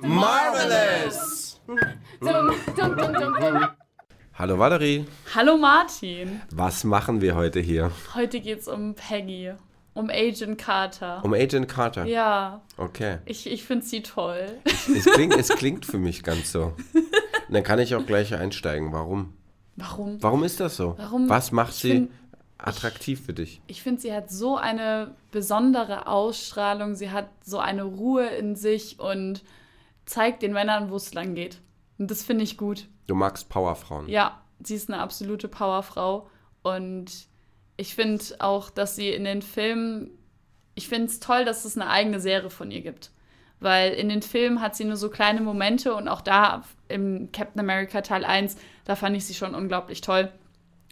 Marvelous! Hallo Valerie. Hallo Martin. Was machen wir heute hier? Heute geht's um Peggy. Um Agent Carter. Um Agent Carter? Ja. Okay. Ich, ich finde sie toll. Es klingt, es klingt für mich ganz so. Und dann kann ich auch gleich einsteigen. Warum? Warum? Warum ist das so? Warum? Was macht Ich sie find- attraktiv für dich? Ich finde, sie hat so eine besondere Ausstrahlung. Sie hat so eine Ruhe in sich und zeigt den Männern, wo es lang geht. Und das finde ich gut. Du magst Powerfrauen. Ja, sie ist eine absolute Powerfrau. Und ich finde auch, dass sie in den Filmen, ich finde es toll, dass es eine eigene Serie von ihr gibt. Weil in den Filmen hat sie nur so kleine Momente und auch da im Captain America Teil 1, da fand ich sie schon unglaublich toll,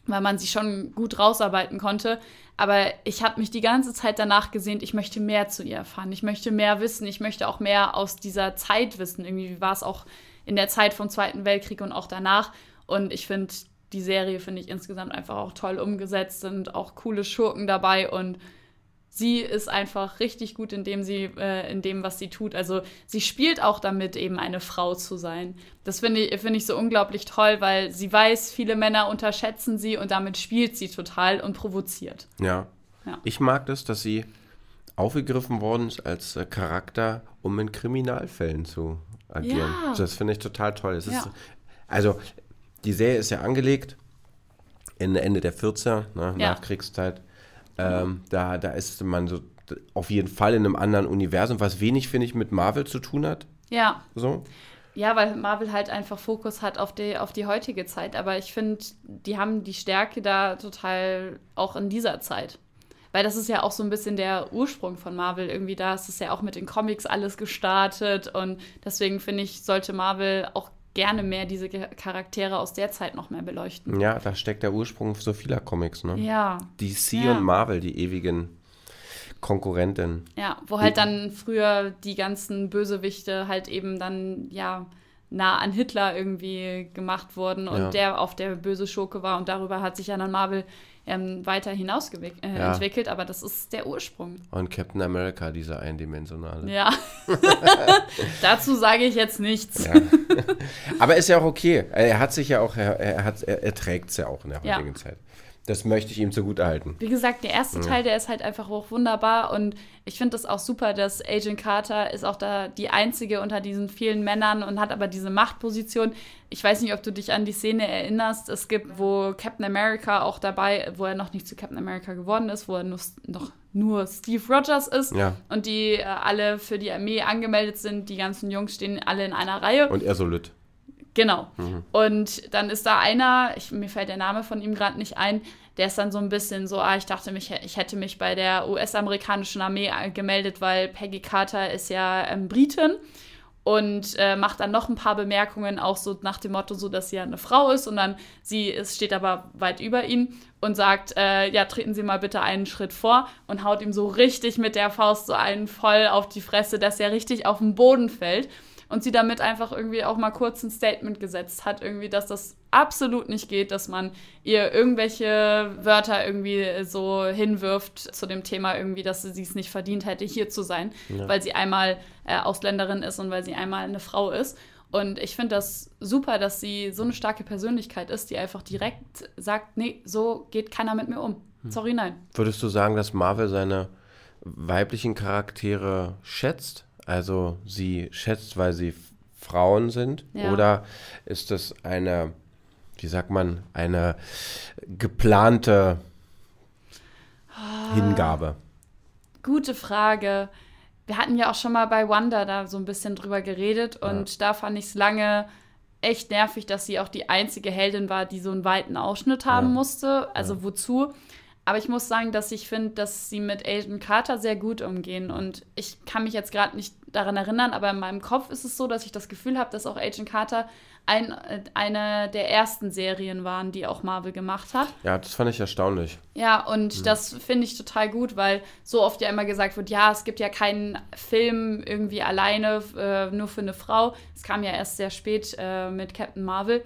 weil man sie schon gut rausarbeiten konnte. Aber ich habe mich die ganze Zeit danach gesehnt, ich möchte mehr zu ihr erfahren, ich möchte mehr wissen, ich möchte auch mehr aus dieser Zeit wissen. Irgendwie wie war es auch in der Zeit vom Zweiten Weltkrieg und auch danach. Und ich finde, die Serie finde ich insgesamt einfach auch toll umgesetzt, sind auch coole Schurken dabei und sie ist einfach richtig gut in dem sie äh, in dem was sie tut. Also sie spielt auch damit eben eine Frau zu sein. Das finde ich finde ich so unglaublich toll, weil sie weiß, viele Männer unterschätzen sie und damit spielt sie total und provoziert. Ja. Ja. Ich mag das, dass sie aufgegriffen worden ist als äh, Charakter, um in Kriminalfällen zu agieren. Ja. Das finde ich total toll. Ja. ist, also, die Serie ist ja angelegt in Ende der 40er, ne. Nachkriegszeit. Ähm, da, da ist man so auf jeden Fall in einem anderen Universum, was wenig, finde ich, mit Marvel zu tun hat. Ja, So. Ja, weil Marvel halt einfach Fokus hat auf die, auf die heutige Zeit. Aber ich finde, die haben die Stärke da total auch in dieser Zeit. Weil das ist ja auch so ein bisschen der Ursprung von Marvel irgendwie da. Es ist ja auch mit den Comics alles gestartet. Und deswegen finde ich, sollte Marvel auch gerne mehr diese Charaktere aus der Zeit noch mehr beleuchten. Ja, da steckt der Ursprung so vieler Comics, ne? Ja. DC Ja. und Marvel, die ewigen Konkurrenten. Ja, wo halt dann früher die ganzen Bösewichte halt eben dann, ja, nah an Hitler irgendwie gemacht wurden und Ja. der auf der böse Schurke war und darüber hat sich ja dann Marvel ähm, weiter hinaus äh, Ja. entwickelt, aber das ist der Ursprung. Und Captain America, dieser eindimensionale. Ja. Dazu sage ich jetzt nichts. Ja. Aber ist ja auch okay. Er hat sich ja auch, er, er, hat- er, er trägt es ja auch in der Ja. heutigen Zeit. Das möchte ich ihm zugute halten. Wie gesagt, der erste Teil, der ist halt einfach auch wunderbar und ich finde das auch super, dass Agent Carter ist auch da die einzige unter diesen vielen Männern und hat aber diese Machtposition. Ich weiß nicht, ob du dich an die Szene erinnerst. Es gibt, wo Captain America auch dabei, wo er noch nicht zu Captain America geworden ist, wo er nur, noch nur Steve Rogers ist Ja. und die äh, alle für die Armee angemeldet sind. Die ganzen Jungs stehen alle in einer Reihe. Und er so lütt. Genau. Und dann ist da einer, ich, mir fällt der Name von ihm gerade nicht ein, der ist dann so ein bisschen so, ah, ich dachte, mich, ich hätte mich bei der US-amerikanischen Armee äh, gemeldet, weil Peggy Carter ist ja ähm, Britin und äh, macht dann noch ein paar Bemerkungen, auch so nach dem Motto, so dass sie ja eine Frau ist und dann sie ist, steht aber weit über ihn und sagt, äh, ja, treten Sie mal bitte einen Schritt vor und haut ihm so richtig mit der Faust so einen voll auf die Fresse, dass er richtig auf den Boden fällt und sie damit einfach irgendwie auch mal kurz ein Statement gesetzt hat, irgendwie, dass das absolut nicht geht, dass man ihr irgendwelche Wörter irgendwie so hinwirft zu dem Thema irgendwie, dass sie es nicht verdient hätte, hier zu sein, weil sie einmal äh, Ausländerin ist und weil sie einmal eine Frau ist. Und ich finde das super, dass sie so eine starke Persönlichkeit ist, die einfach direkt sagt, nee, so geht keiner mit mir um. Sorry, nein. Würdest du sagen, dass Marvel seine weiblichen Charaktere schätzt? Also sie schätzt, weil sie Frauen sind? Ja. Oder ist das eine, wie sagt man, eine geplante Ah. Hingabe? Gute Frage. Wir hatten ja auch schon mal bei Wanda da so ein bisschen drüber geredet und da fand ich es lange echt nervig, dass sie auch die einzige Heldin war, die so einen weiten Ausschnitt haben Ja. musste. Also wozu? Aber ich muss sagen, dass ich finde, dass sie mit Agent Carter sehr gut umgehen. Und ich kann mich jetzt gerade nicht daran erinnern, aber in meinem Kopf ist es so, dass ich das Gefühl habe, dass auch Agent Carter ein, eine der ersten Serien waren, die auch Marvel gemacht hat. Ja, das fand ich erstaunlich. Ja, und das finde ich total gut, weil so oft ja immer gesagt wird, ja, es gibt ja keinen Film irgendwie alleine äh, nur für eine Frau. Es kam ja erst sehr spät äh, mit Captain Marvel.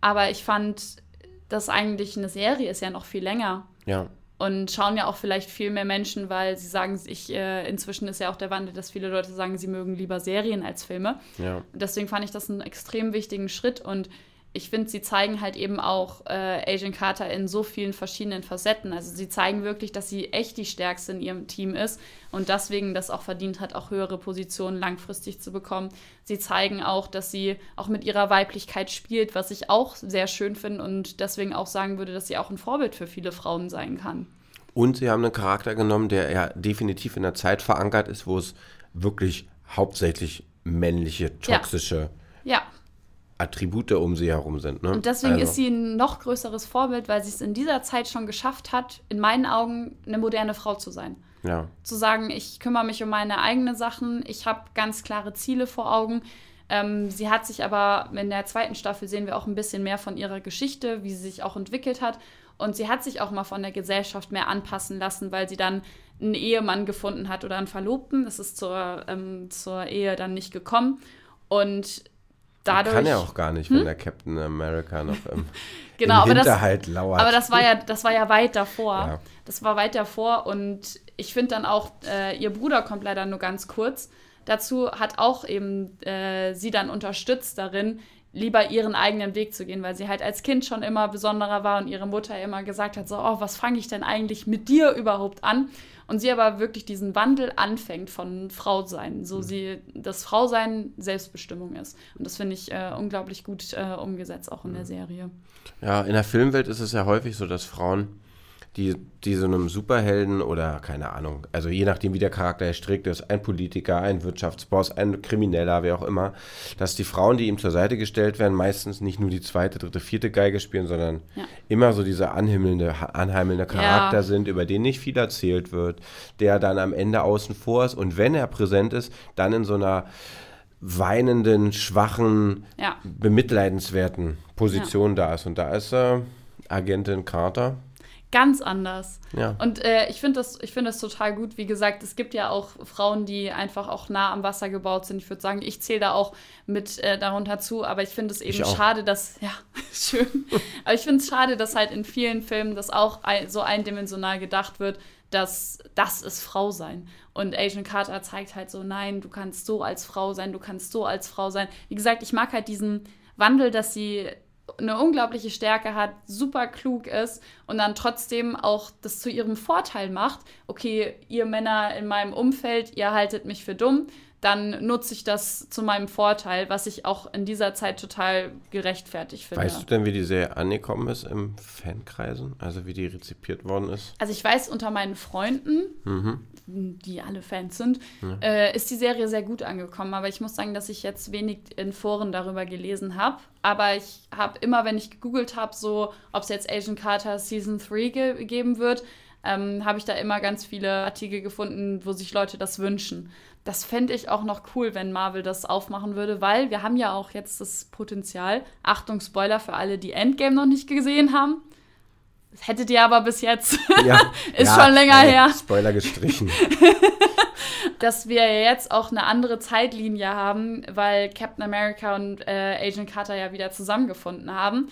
Aber ich fand, das eigentlich eine Serie ist ja noch viel länger. Ja. Und schauen ja auch vielleicht viel mehr Menschen, weil sie sagen, ich, äh, inzwischen ist ja auch der Wandel, dass viele Leute sagen, sie mögen lieber Serien als Filme. Ja. Deswegen fand ich das einen extrem wichtigen Schritt und ich finde, sie zeigen halt eben auch äh, Agent Carter in so vielen verschiedenen Facetten. Also sie zeigen wirklich, dass sie echt die Stärkste in ihrem Team ist und deswegen das auch verdient hat, auch höhere Positionen langfristig zu bekommen. Sie zeigen auch, dass sie auch mit ihrer Weiblichkeit spielt, was ich auch sehr schön finde und deswegen auch sagen würde, dass sie auch ein Vorbild für viele Frauen sein kann. Und sie haben einen Charakter genommen, der ja definitiv in der Zeit verankert ist, wo es wirklich hauptsächlich männliche, toxische Ja. ja Attribute um sie herum sind. Ne? Und deswegen also. ist sie ein noch größeres Vorbild, weil sie es in dieser Zeit schon geschafft hat, in meinen Augen eine moderne Frau zu sein. Ja. Zu sagen, ich kümmere mich um meine eigenen Sachen, ich habe ganz klare Ziele vor Augen. Ähm, sie hat sich aber in der zweiten Staffel sehen wir auch ein bisschen mehr von ihrer Geschichte, wie sie sich auch entwickelt hat. Und sie hat sich auch mal von der Gesellschaft mehr anpassen lassen, weil sie dann einen Ehemann gefunden hat oder einen Verlobten. Das ist zur, ähm, zur Ehe dann nicht gekommen. Und dadurch. Kann ja auch gar nicht, hm? wenn der Captain America noch im, genau, im Hinterhalt das, lauert. Aber das war ja, das war ja weit davor. Ja. Das war weit davor und ich finde dann auch, äh, ihr Bruder kommt leider nur ganz kurz. Dazu hat auch eben äh, sie dann unterstützt darin, lieber ihren eigenen Weg zu gehen, weil sie halt als Kind schon immer besonderer war und ihre Mutter immer gesagt hat, so, oh, was fange ich denn eigentlich mit dir überhaupt an? Und sie aber wirklich diesen Wandel anfängt von Frausein, so mhm. sie, das Frausein Selbstbestimmung ist. Und das finde ich äh, unglaublich gut äh, umgesetzt, auch in mhm. der Serie. Ja, in der Filmwelt ist es ja häufig so, dass Frauen die, die so einem Superhelden oder keine Ahnung, also je nachdem, wie der Charakter erstrickt ist, ein Politiker, ein Wirtschaftsboss, ein Krimineller, wer auch immer, dass die Frauen, die ihm zur Seite gestellt werden, meistens nicht nur die zweite, dritte, vierte Geige spielen, sondern ja. immer so dieser anhimmelnde, anheimelnde Charakter ja. sind, über den nicht viel erzählt wird, der dann am Ende außen vor ist und wenn er präsent ist, dann in so einer weinenden, schwachen, ja. bemitleidenswerten Position da ist. Und da ist äh, Agentin Carter ganz anders. Ja. Und äh, ich finde das, find das total gut. Wie gesagt, es gibt ja auch Frauen, die einfach auch nah am Wasser gebaut sind. Ich würde sagen, ich zähle da auch mit äh, darunter zu, aber ich finde es eben schade, dass, ja, schön. aber ich finde es schade, dass halt in vielen Filmen das auch so eindimensional gedacht wird, dass das ist Frau sein. Und Agent Carter zeigt halt so, nein, du kannst so als Frau sein, du kannst so als Frau sein. Wie gesagt, ich mag halt diesen Wandel, dass sie eine unglaubliche Stärke hat, super klug ist und dann trotzdem auch das zu ihrem Vorteil macht. Okay, ihr Männer in meinem Umfeld, ihr haltet mich für dumm, dann nutze ich das zu meinem Vorteil, was ich auch in dieser Zeit total gerechtfertigt finde. Weißt du denn, wie die Serie angekommen ist im Fankreisen? Also wie die rezipiert worden ist? Also ich weiß, unter meinen Freunden, mhm. Die alle Fans sind, ja. äh, ist die Serie sehr gut angekommen. Aber ich muss sagen, dass ich jetzt wenig in Foren darüber gelesen habe. Aber ich habe immer, wenn ich gegoogelt habe, so, ob es jetzt Asian Carter Season 3 ge geben wird, ähm, habe ich da immer ganz viele Artikel gefunden, wo sich Leute das wünschen. Das fände ich auch noch cool, wenn Marvel das aufmachen würde, weil wir haben ja auch jetzt das Potenzial, Achtung, Spoiler für alle, die Endgame noch nicht gesehen haben. Das hättet ihr aber bis jetzt. Ja, ist ja, schon länger äh, her. Spoiler gestrichen. Dass wir jetzt auch eine andere Zeitlinie haben, weil Captain America und äh, Agent Carter ja wieder zusammengefunden haben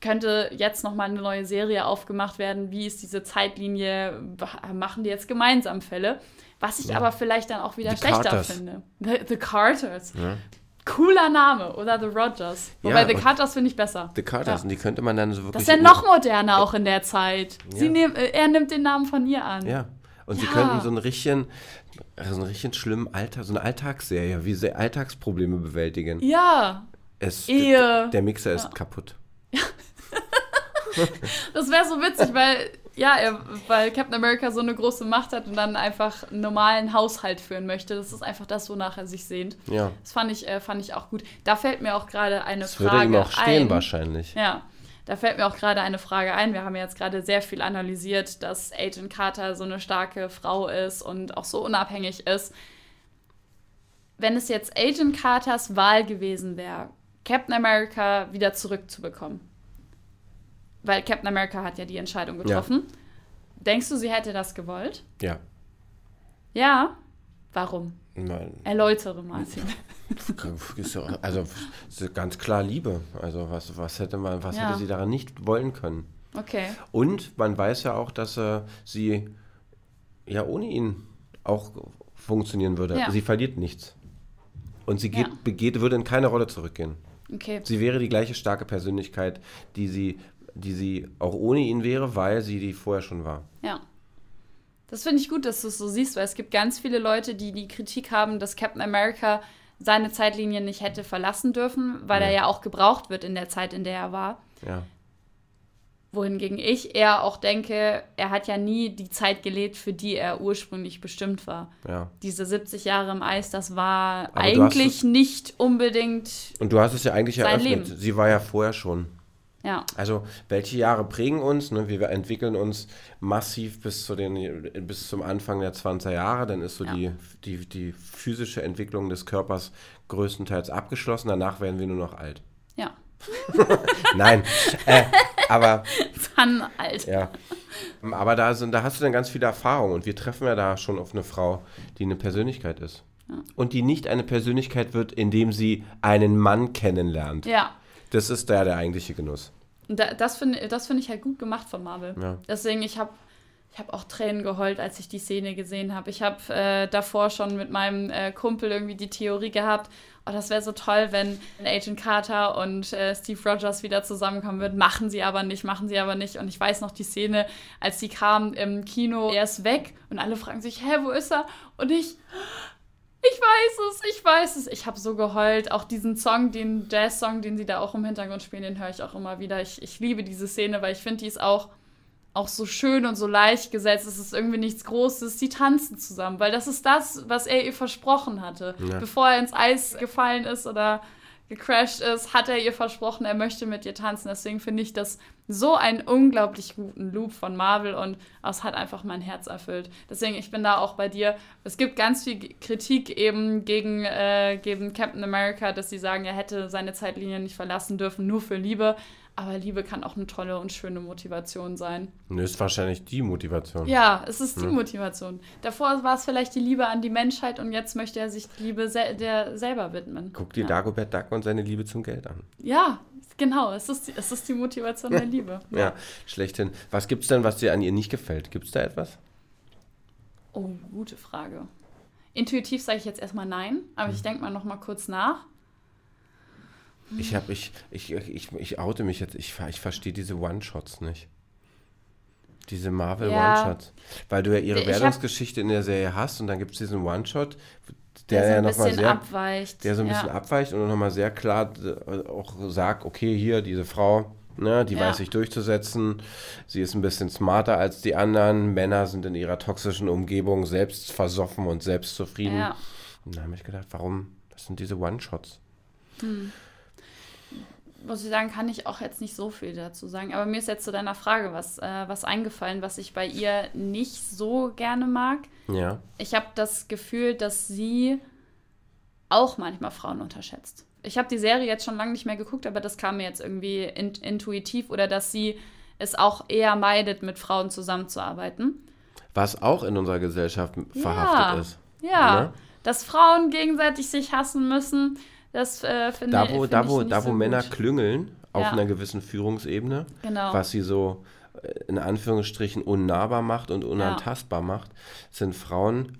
könnte jetzt noch mal eine neue Serie aufgemacht werden. Wie ist diese Zeitlinie? Machen die jetzt gemeinsam Fälle? Was ich ja. aber vielleicht dann auch wieder The schlechter Carters. finde. The, The Carters. Ja. Cooler Name. Oder The Rogers. Wobei ja, The Carters finde ich besser. The Carters. Ja. Und die könnte man dann so wirklich. Das ist ja noch moderner auch in der Zeit. Sie nehm, äh, er nimmt den Namen von ihr an. Ja. Und sie könnten so einen richtigen, so einen richtigen schlimmen Alltag, so eine Alltagsserie, wie sie Alltagsprobleme bewältigen. Ja. Es, Ehe. Der Mixer ist kaputt. Ja. das wäre so witzig, weil ja, er, weil Captain America so eine große Macht hat und dann einfach einen normalen Haushalt führen möchte. Das ist einfach das, wonach er sich sehnt. Ja. Das fand ich, äh, fand ich auch gut. Da fällt mir auch gerade eine das Frage ein. würde ihm auch stehen ein. wahrscheinlich. Ja. Da fällt mir auch gerade eine Frage ein. Wir haben jetzt gerade sehr viel analysiert, dass Agent Carter so eine starke Frau ist und auch so unabhängig ist. Wenn es jetzt Agent Carters Wahl gewesen wäre, Captain America wieder zurückzubekommen, weil Captain America hat ja die Entscheidung getroffen. Ja. Denkst du, sie hätte das gewollt? Ja. Ja? Warum? Nein. Erläutere, Martin. also ganz klar Liebe. Also was, was hätte man, was ja. hätte sie daran nicht wollen können? Okay. Und man weiß ja auch, dass äh, sie ja ohne ihn auch funktionieren würde. Ja. Sie verliert nichts. Und sie geht, ja. begeht, würde in keine Rolle zurückgehen. Okay. Sie wäre die gleiche starke Persönlichkeit, die sie, die sie auch ohne ihn wäre, weil sie die vorher schon war. Ja. Das finde ich gut, dass du es so siehst, weil es gibt ganz viele Leute, die die Kritik haben, dass Captain America seine Zeitlinie nicht hätte verlassen dürfen, weil ja. er ja auch gebraucht wird in der Zeit, in der er war. Ja. Wohingegen ich eher auch denke, er hat ja nie die Zeit gelebt, für die er ursprünglich bestimmt war. Ja. Diese 70 Jahre im Eis, das war Aber eigentlich nicht unbedingt. Und du hast es ja eigentlich eröffnet. Leben. Sie war ja vorher schon. Ja. Also, welche Jahre prägen uns? Ne? Wir entwickeln uns massiv bis, zu den, bis zum Anfang der 20er Jahre. Dann ist so ja. die, die, die physische Entwicklung des Körpers größtenteils abgeschlossen. Danach werden wir nur noch alt. Ja. Nein, äh, aber. Dann alt. Ja. Aber da, sind, da hast du dann ganz viele Erfahrungen und wir treffen ja da schon auf eine Frau, die eine Persönlichkeit ist. Ja. Und die nicht eine Persönlichkeit wird, indem sie einen Mann kennenlernt. Ja. Das ist da der eigentliche Genuss. Da, das finde das find ich halt gut gemacht von Marvel. Ja. Deswegen, ich habe ich habe auch Tränen geheult, als ich die Szene gesehen habe. Ich habe äh, davor schon mit meinem äh, Kumpel irgendwie die Theorie gehabt, oh, das wäre so toll, wenn Agent Carter und äh, Steve Rogers wieder zusammenkommen würden. Machen sie aber nicht, machen sie aber nicht. Und ich weiß noch die Szene, als sie kam im Kino, er ist weg und alle fragen sich, hä, wo ist er? Und ich, ich weiß es, ich weiß es. Ich habe so geheult. Auch diesen Song, den Jazz-Song, den sie da auch im Hintergrund spielen, den höre ich auch immer wieder. Ich, ich liebe diese Szene, weil ich finde, die ist auch, auch so schön und so leicht gesetzt. Es ist irgendwie nichts Großes. Die tanzen zusammen, weil das ist das, was er ihr versprochen hatte. Ja. Bevor er ins Eis gefallen ist oder gecrashed ist, hat er ihr versprochen, er möchte mit ihr tanzen. Deswegen finde ich das so einen unglaublich guten Loop von Marvel und es hat einfach mein Herz erfüllt. Deswegen, ich bin da auch bei dir. Es gibt ganz viel Kritik eben gegen, äh, gegen Captain America, dass sie sagen, er hätte seine Zeitlinie nicht verlassen dürfen, nur für Liebe. Aber Liebe kann auch eine tolle und schöne Motivation sein. Ist wahrscheinlich die Motivation. Ja, es ist die ja. Motivation. Davor war es vielleicht die Liebe an die Menschheit und jetzt möchte er sich die Liebe se der selber widmen. Guck dir ja. Dagobert Duck und seine Liebe zum Geld an. Ja, genau. Es ist, die, es ist die Motivation der Liebe. Ja, ja schlechthin. Was gibt es denn, was dir an ihr nicht gefällt? Gibt es da etwas? Oh, gute Frage. Intuitiv sage ich jetzt erstmal nein, aber hm. ich denke mal noch mal kurz nach. Ich habe ich, ich, ich, ich oute mich jetzt, ich, ich verstehe diese One-Shots nicht. Diese Marvel ja. One-Shots. Weil du ja ihre ich Werdungsgeschichte in der Serie hast und dann gibt es diesen One-Shot, der, der so ja nochmal sehr abweicht. Der so ein ja. bisschen abweicht und nochmal sehr klar äh, auch sagt, okay, hier, diese Frau, ne, die ja. weiß sich durchzusetzen, sie ist ein bisschen smarter als die anderen, Männer sind in ihrer toxischen Umgebung selbst versoffen und selbstzufrieden. Ja. Und da habe ich gedacht, warum, das sind diese One-Shots. Hm muss ich sagen, kann ich auch jetzt nicht so viel dazu sagen. Aber mir ist jetzt zu deiner Frage was, äh, was eingefallen, was ich bei ihr nicht so gerne mag. Ja. Ich habe das Gefühl, dass sie auch manchmal Frauen unterschätzt. Ich habe die Serie jetzt schon lange nicht mehr geguckt, aber das kam mir jetzt irgendwie in, intuitiv oder dass sie es auch eher meidet, mit Frauen zusammenzuarbeiten. Was auch in unserer Gesellschaft verhaftet ja, ist. Ja, ne? dass Frauen gegenseitig sich hassen müssen das äh, finde da, wo, find da, wo, da, wo so Männer gut. klüngeln auf ja. einer gewissen Führungsebene, genau. was sie so äh, in Anführungsstrichen unnahbar macht und unantastbar ja. macht, sind Frauen,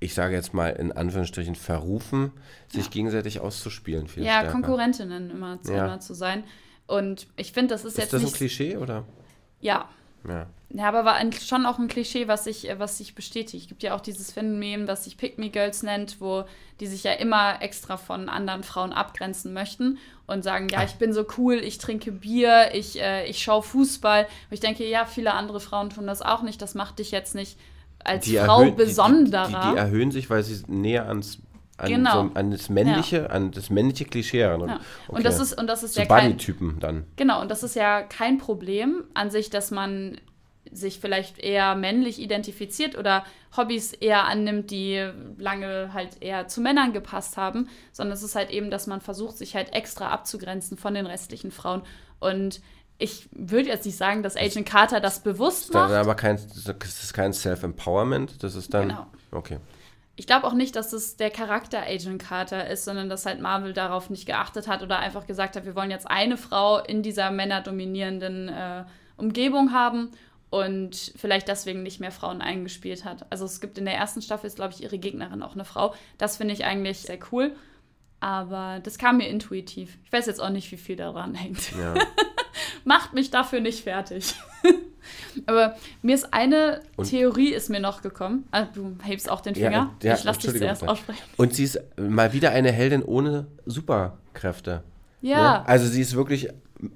ich sage jetzt mal in Anführungsstrichen, verrufen, sich ja. gegenseitig auszuspielen. Viel ja, stärker. Konkurrentinnen immer zu, immer zu sein. Und ich finde, das ist, ist jetzt. Ist das ein Klischee oder? Ja. Ja. Ja, aber war ein, schon auch ein Klischee, was sich, was sich bestätigt. Es gibt ja auch dieses Phänomen, was sich Pick Me Girls nennt, wo die sich ja immer extra von anderen Frauen abgrenzen möchten und sagen, ja, ich bin so cool, ich trinke Bier, ich, äh, ich schaue Fußball. Und ich denke, ja, viele andere Frauen tun das auch nicht. Das macht dich jetzt nicht als die Frau erhöhen, besonderer. Die, die, die, erhöhen sich, weil sie näher ans an, genau. so, an das männliche, ja. an das männliche Klischee heran. Ja. Okay. Und das ist und das ist so ja kein Typen dann. Genau und das ist ja kein Problem an sich, dass man sich vielleicht eher männlich identifiziert oder Hobbys eher annimmt, die lange halt eher zu Männern gepasst haben, sondern es ist halt eben, dass man versucht, sich halt extra abzugrenzen von den restlichen Frauen. Und ich würde jetzt nicht sagen, dass Agent Carter das bewusst macht. Das ist aber kein, das ist kein Self-Empowerment, das ist dann. Genau. Okay. Ich glaube auch nicht, dass es der Charakter Agent Carter ist, sondern dass halt Marvel darauf nicht geachtet hat oder einfach gesagt hat, wir wollen jetzt eine Frau in dieser männerdominierenden äh, Umgebung haben und vielleicht deswegen nicht mehr Frauen eingespielt hat. Also es gibt in der ersten Staffel, glaube ich ihre Gegnerin auch eine Frau. Das finde ich eigentlich sehr cool. Aber das kam mir intuitiv. Ich weiß jetzt auch nicht, wie viel daran hängt. Ja. Macht mich dafür nicht fertig. Aber mir ist eine und Theorie ist mir noch gekommen. Also, du hebst auch den Finger. Ja, ja, ich lasse dich zuerst aussprechen. Und sie ist mal wieder eine Heldin ohne Superkräfte. Ja. Ne? Also sie ist wirklich,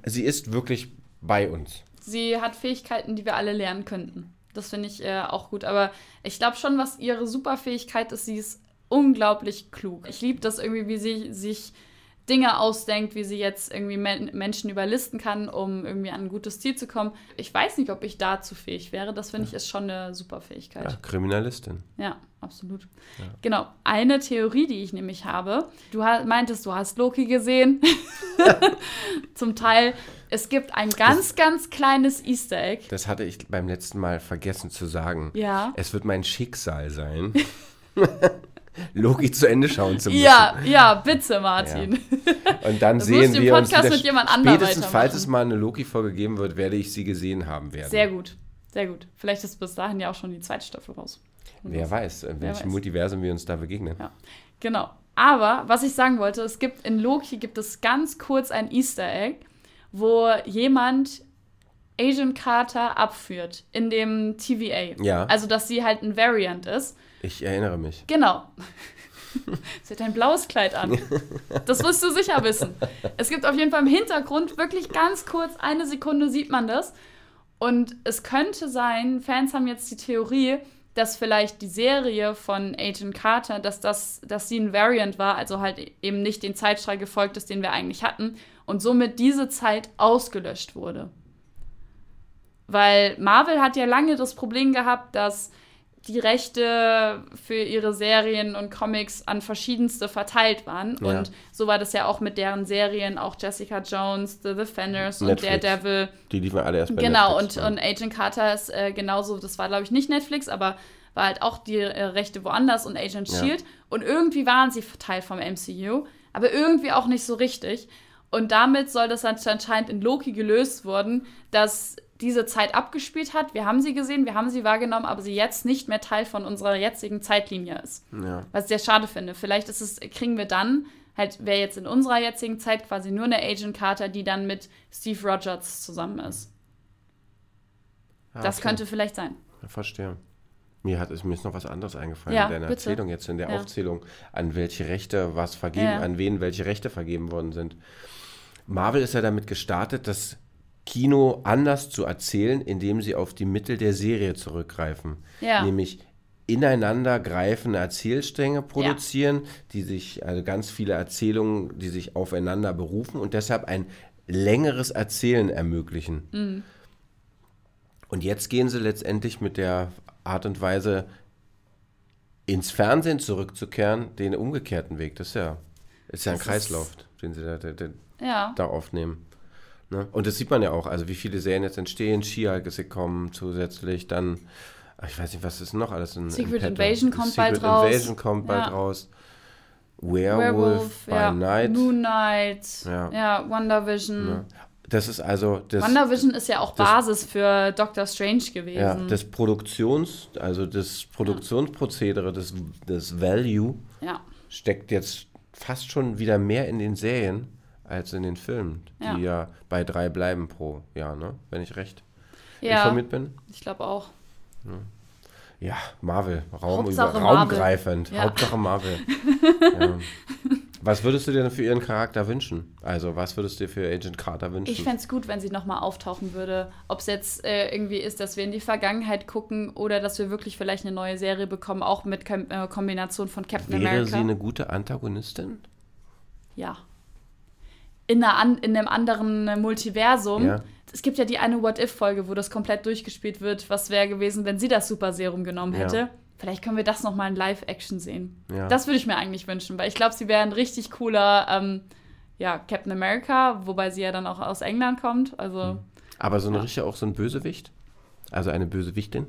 sie ist wirklich bei uns. Sie hat Fähigkeiten, die wir alle lernen könnten. Das finde ich äh, auch gut. Aber ich glaube schon, was ihre Superfähigkeit ist, sie ist unglaublich klug. Ich liebe das irgendwie, wie sie sich Dinge ausdenkt, wie sie jetzt irgendwie Men Menschen überlisten kann, um irgendwie an ein gutes Ziel zu kommen. Ich weiß nicht, ob ich dazu fähig wäre. Das finde ich ist schon eine super Fähigkeit. Ja, Kriminalistin. Ja, absolut. Ja. Genau. Eine Theorie, die ich nämlich habe. Du meintest, du hast Loki gesehen. Zum Teil. Es gibt ein ganz, das, ganz kleines Easter Egg. Das hatte ich beim letzten Mal vergessen zu sagen. Ja. Es wird mein Schicksal sein. Loki zu Ende schauen zu müssen. Ja, ja, bitte, Martin. Ja. Und dann das sehen wir uns wieder, mit jemand spätestens, falls es mal eine Loki-Folge geben wird, werde ich sie gesehen haben werden. Sehr gut, sehr gut. Vielleicht ist bis dahin ja auch schon die zweite Staffel raus. Wer weiß, in welchem Multiversum wir uns da begegnen. Ja, genau. Aber was ich sagen wollte, es gibt in Loki gibt es ganz kurz ein Easter Egg, wo jemand Agent Carter abführt in dem TVA. Ja. Also dass sie halt ein Variant ist. Ich erinnere mich. Genau. Sie hat ein blaues Kleid an. Das wirst du sicher wissen. Es gibt auf jeden Fall im Hintergrund wirklich ganz kurz, eine Sekunde sieht man das. Und es könnte sein, Fans haben jetzt die Theorie, dass vielleicht die Serie von Agent Carter, dass, das, dass sie ein Variant war, also halt eben nicht den Zeitstrahl gefolgt ist, den wir eigentlich hatten, und somit diese Zeit ausgelöscht wurde. Weil Marvel hat ja lange das Problem gehabt, dass die Rechte für ihre Serien und Comics an verschiedenste verteilt waren. Ja. Und so war das ja auch mit deren Serien, auch Jessica Jones, The Defenders Netflix. und Daredevil. Die liefen alle erst bei Genau, Netflix, und, ja. und Agent Carter ist äh, genauso, das war glaube ich nicht Netflix, aber war halt auch die äh, Rechte woanders und Agent ja. Shield. Und irgendwie waren sie Teil vom MCU, aber irgendwie auch nicht so richtig. Und damit soll das anscheinend in Loki gelöst worden, dass diese Zeit abgespielt hat. Wir haben sie gesehen, wir haben sie wahrgenommen, aber sie jetzt nicht mehr Teil von unserer jetzigen Zeitlinie ist. Ja. Was ich sehr schade finde. Vielleicht ist es, kriegen wir dann, halt, wäre jetzt in unserer jetzigen Zeit quasi nur eine Agent Carter, die dann mit Steve Rogers zusammen ist. Ja, das okay. könnte vielleicht sein. Ja, verstehe. Mir, hat, mir ist noch was anderes eingefallen ja, in deiner bitte. Erzählung jetzt, in der Aufzählung, an welche Rechte was vergeben, an wen welche Rechte vergeben worden sind. Marvel ist ja damit gestartet, dass Kino anders zu erzählen, indem sie auf die Mittel der Serie zurückgreifen. Ja. Nämlich ineinander greifende Erzählstränge produzieren, ja. die sich, also ganz viele Erzählungen, die sich aufeinander berufen und deshalb ein längeres Erzählen ermöglichen. Mhm. Und jetzt gehen sie letztendlich mit der Art und Weise ins Fernsehen zurückzukehren, den umgekehrten Weg. Das ist ja, ist ja ein Kreislauf, den sie da, den, ja. da aufnehmen. Ne? Und das sieht man ja auch, also wie viele Serien jetzt entstehen. She-Hulk ist gekommen zusätzlich, dann, ich weiß nicht, was ist noch alles in Secret in Invasion kommt Secret bald raus. Secret Invasion kommt bald raus. Werewolf, Werewolf by ja. Night. Moon Knight. Ja, ja WandaVision. Ja. Das ist also. Das, WandaVision ist ja auch das, Basis für Doctor Strange gewesen. Ja, das Produktions-, also das Produktionsprozedere, das, das Value ja. steckt jetzt fast schon wieder mehr in den Serien als in den Filmen, die ja, ja bei drei bleiben pro Jahr, ne? wenn ich recht ja, informiert bin. Ich glaube auch. Ja, Marvel, Raum über, raumgreifend. Marvel. Ja. Hauptsache Marvel. ja. Was würdest du dir denn für ihren Charakter wünschen? Also, was würdest du dir für Agent Carter wünschen? Ich fände es gut, wenn sie nochmal auftauchen würde. Ob es jetzt äh, irgendwie ist, dass wir in die Vergangenheit gucken oder dass wir wirklich vielleicht eine neue Serie bekommen, auch mit Kom äh, Kombination von Captain Wäre America. Wäre sie eine gute Antagonistin? Ja in, einer, in einem anderen Multiversum. Ja. Es gibt ja die eine What-If-Folge, wo das komplett durchgespielt wird. Was wäre gewesen, wenn sie das Super Serum genommen hätte? Ja. Vielleicht können wir das nochmal in Live-Action sehen. Ja. Das würde ich mir eigentlich wünschen, weil ich glaube, sie wäre ein richtig cooler ähm, ja, Captain America, wobei sie ja dann auch aus England kommt. Also, hm. Aber so eine ja. richtige auch so ein Bösewicht? Also eine Bösewichtin?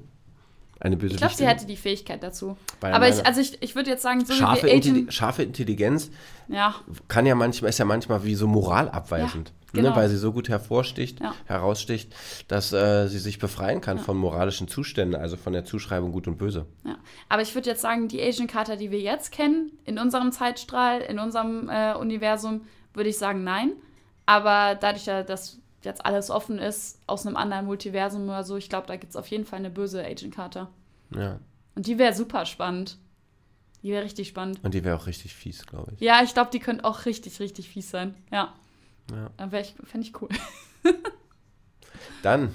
Eine böse Ich glaube, sie hätte die Fähigkeit dazu. Weil Aber ich, also ich, ich würde jetzt sagen, so Scharfe, Intelli scharfe Intelligenz ja, kann ja manchmal, ist ja manchmal wie so moralabweisend. Ja, genau. ne? Weil sie so gut hervorsticht, Ja. heraussticht, dass äh, sie sich befreien kann von moralischen Zuständen, also von der Zuschreibung Gut und Böse. ja. Aber ich würde jetzt sagen, die Agent Carter, die wir jetzt kennen, in unserem Zeitstrahl, in unserem äh, Universum, würde ich sagen, nein. Aber dadurch, ja, dass jetzt alles offen ist, aus einem anderen Multiversum oder so, ich glaube, da gibt es auf jeden Fall eine böse Agent Carter. Ja. Und die wäre super spannend. Die wäre richtig spannend. Und die wäre auch richtig fies, glaube ich. Ja, ich glaube, die könnte auch richtig, richtig fies sein. Ja. Ja. Dann ich, fände ich cool. Dann,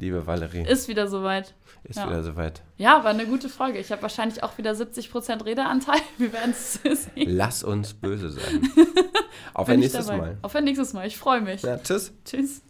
liebe Valerie, Ist wieder soweit. ist ja. wieder soweit. Ja, war eine gute Folge. Ich habe wahrscheinlich auch wieder 70% Redeanteil. Wir werden es sehen. Lass uns böse sein. Auf ein nächstes. Mal. Auf ein nächstes Mal. Ich freue mich. Ja, tschüss. Tschüss.